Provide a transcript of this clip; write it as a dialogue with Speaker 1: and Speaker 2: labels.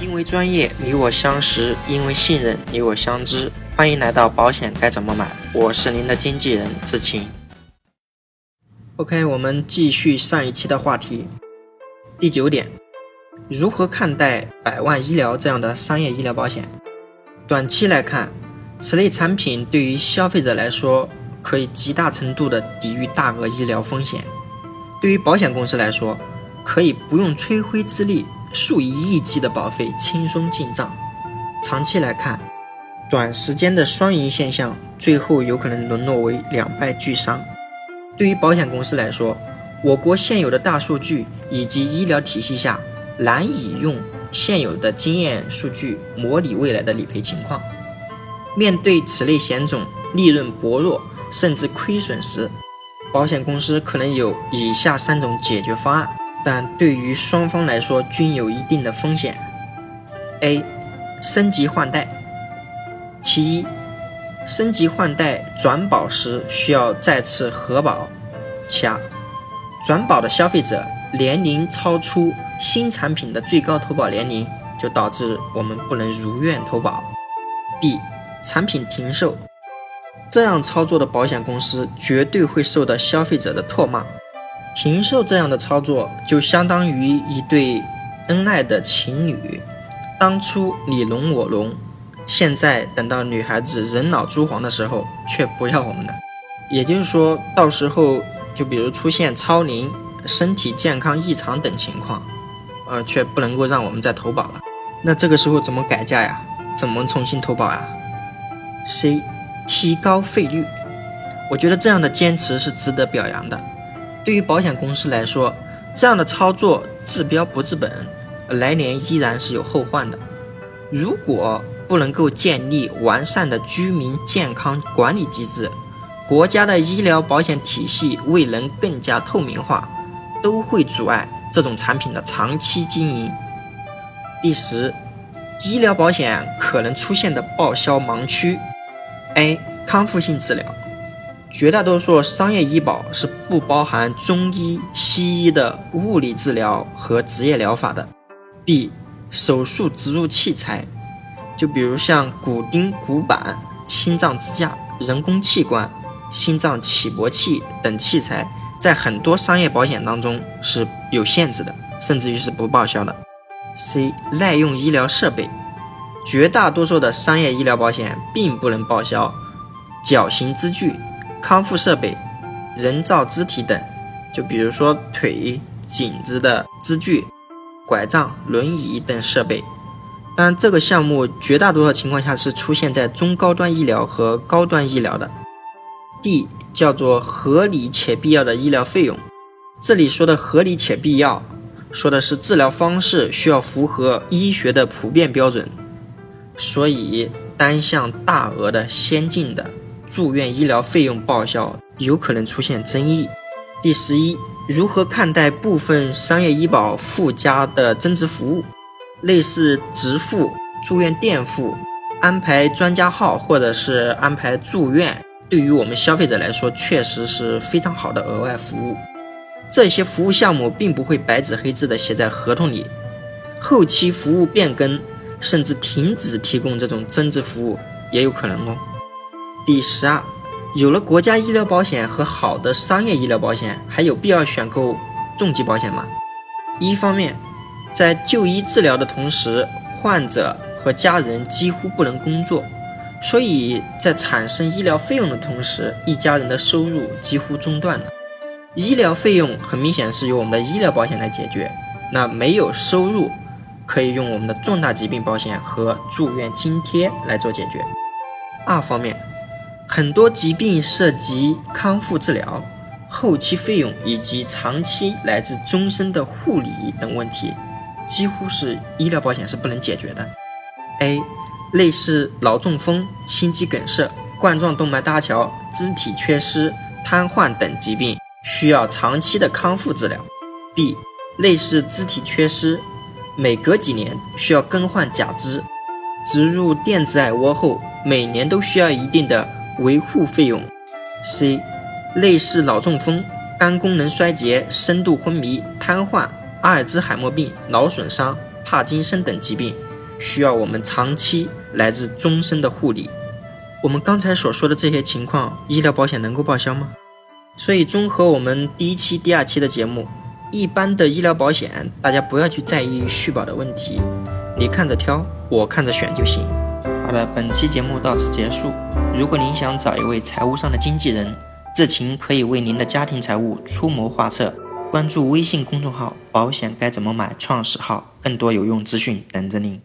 Speaker 1: 因为专业，你我相识；因为信任，你我相知。欢迎来到保险该怎么买，我是您的经纪人志清。OK，我们继续上一期的话题。第九点，如何看待百万医疗这样的商业医疗保险？短期来看，此类产品对于消费者来说，可以极大程度的抵御大额医疗风险；对于保险公司来说，可以不用吹灰之力，数以亿计的保费轻松进账。长期来看，短时间的双赢现象，最后有可能沦落为两败俱伤。对于保险公司来说，我国现有的大数据以及医疗体系下，难以用现有的经验数据模拟未来的理赔情况。面对此类险种利润薄弱甚至亏损时，保险公司可能有以下三种解决方案，但对于双方来说均有一定的风险。A. 升级换代。其一。升级换代转保时需要再次核保。其二，转保的消费者年龄超出新产品的最高投保年龄，就导致我们不能如愿投保。B，产品停售，这样操作的保险公司绝对会受到消费者的唾骂。停售这样的操作，就相当于一对恩爱的情侣，当初你侬我侬。现在等到女孩子人老珠黄的时候，却不要我们了。也就是说，到时候就比如出现超龄、身体健康异常等情况，呃，却不能够让我们再投保了。那这个时候怎么改价呀？怎么重新投保呀？C，提高费率。我觉得这样的坚持是值得表扬的。对于保险公司来说，这样的操作治标不治本，来年依然是有后患的。如果不能够建立完善的居民健康管理机制，国家的医疗保险体系未能更加透明化，都会阻碍这种产品的长期经营。第十，医疗保险可能出现的报销盲区：A. 康复性治疗，绝大多数商业医保是不包含中医、西医的物理治疗和职业疗法的。B. 手术植入器材。就比如像骨钉、骨板、心脏支架、人工器官、心脏起搏器等器材，在很多商业保险当中是有限制的，甚至于是不报销的。C. 耐用医疗设备，绝大多数的商业医疗保险并不能报销矫形支具、康复设备、人造肢体等，就比如说腿、颈子的支具、拐杖、轮椅等设备。但这个项目绝大多数情况下是出现在中高端医疗和高端医疗的。D 叫做合理且必要的医疗费用，这里说的合理且必要，说的是治疗方式需要符合医学的普遍标准，所以单项大额的先进的住院医疗费用报销有可能出现争议。第十一，如何看待部分商业医保附加的增值服务？类似直付、住院垫付、安排专家号或者是安排住院，对于我们消费者来说，确实是非常好的额外服务。这些服务项目并不会白纸黑字的写在合同里，后期服务变更甚至停止提供这种增值服务也有可能哦。第十二，有了国家医疗保险和好的商业医疗保险，还有必要选购重疾保险吗？一方面。在就医治疗的同时，患者和家人几乎不能工作，所以在产生医疗费用的同时，一家人的收入几乎中断了。医疗费用很明显是由我们的医疗保险来解决，那没有收入，可以用我们的重大疾病保险和住院津贴来做解决。二方面，很多疾病涉及康复治疗、后期费用以及长期乃至终身的护理等问题。几乎是医疗保险是不能解决的。A，类似脑中风、心肌梗塞、冠状动脉搭桥、肢体缺失、瘫痪等疾病，需要长期的康复治疗。B，类似肢体缺失，每隔几年需要更换假肢，植入电子耳蜗后，每年都需要一定的维护费用。C，类似脑中风、肝功能衰竭、深度昏迷、瘫痪。阿尔兹海默病、脑损伤、帕金森等疾病，需要我们长期乃至终身的护理。我们刚才所说的这些情况，医疗保险能够报销吗？所以，综合我们第一期、第二期的节目，一般的医疗保险，大家不要去在意续保的问题，你看着挑，我看着选就行。好的，本期节目到此结束。如果您想找一位财务上的经纪人，志勤可以为您的家庭财务出谋划策。关注微信公众号“保险该怎么买”，创始号，更多有用资讯等着您。